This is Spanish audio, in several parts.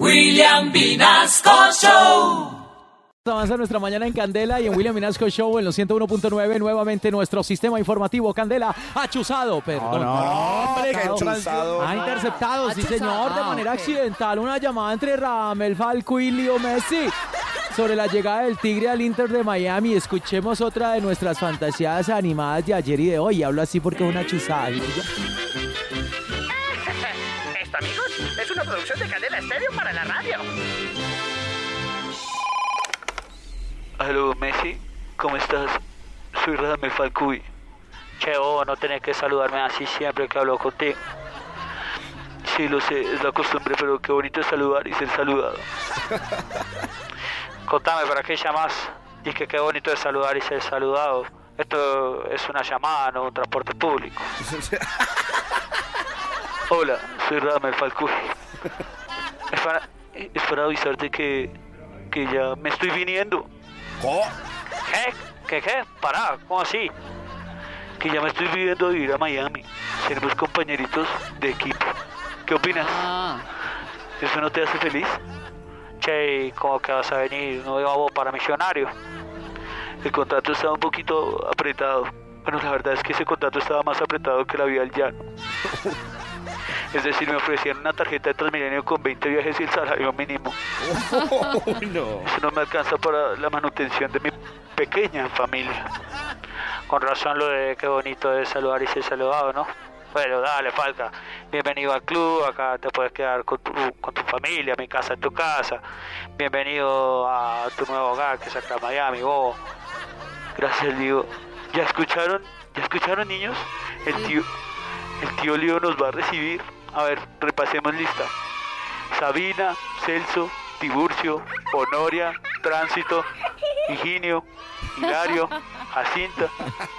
William Vinasco Show. Avanza nuestra mañana en Candela y en William Minasco Show en los 101.9. Nuevamente nuestro sistema informativo Candela ha chuzado, perdón. hombre, que Chuzado. chuzado. Ha interceptado, sí señor, de Ah, manera ok. accidental una llamada entre Ramel Falco y Leo Messi sobre la llegada del Tigre al Inter de Miami. Escuchemos otra de nuestras fantasías animadas de ayer y de hoy. Hablo así porque es una chuzada. Es una producción de Cadena Estéreo para la radio. Aló, Messi, ¿cómo estás? Soy Radamel Falcuy. Che, oh, no tenés que saludarme así siempre que hablo contigo. Sí, lo sé, es la costumbre, pero qué bonito es saludar y ser saludado. Contame, ¿para qué llamas? Y que qué bonito es saludar y ser saludado. Esto es una llamada, no un transporte público. Hola, soy Radamel Falcuy. Es para, es para avisarte que, que ya me estoy viniendo. ¿Cómo? ¿Qué? ¿Qué qué? Pará, ¿cómo así? Que ya me estoy viviendo a vivir a Miami. Seremos compañeritos de equipo. ¿Qué opinas? ¿Eso no te hace feliz? Che, ¿cómo que vas a venir? No vamos para millonario. El contrato estaba un poquito apretado. Bueno, la verdad es que ese contrato estaba más apretado que la vida al llano. Es decir, me ofrecían una tarjeta de Transmilenio con 20 viajes y el salario mínimo. Uy, no. Eso no me alcanza para la manutención de mi pequeña familia. Con razón lo de qué bonito es saludar y ser saludado, ¿no? Bueno, dale, Falca. Bienvenido al club, acá te puedes quedar con tu, con tu familia, mi casa es tu casa. Bienvenido a tu nuevo hogar, que es acá Miami, vos. Gracias, Lío. ¿Ya escucharon? ¿Ya escucharon, niños? El tío, el tío Lío nos va a recibir. A ver, repasemos lista. Sabina, Celso, Tiburcio, Honoria, Tránsito, Higinio, Hilario, Jacinta,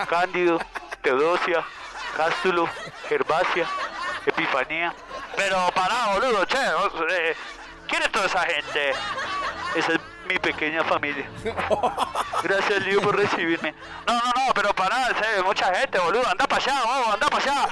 Cándido, Teodosia, Cástulo, Gervasia, Epifanía. Pero pará, boludo, che, eh, ¿quién es toda esa gente? Esa es mi pequeña familia. Gracias, Lío, por recibirme. No, no, no, pero pará, serio, mucha gente, boludo, anda para allá, vamos, anda para allá.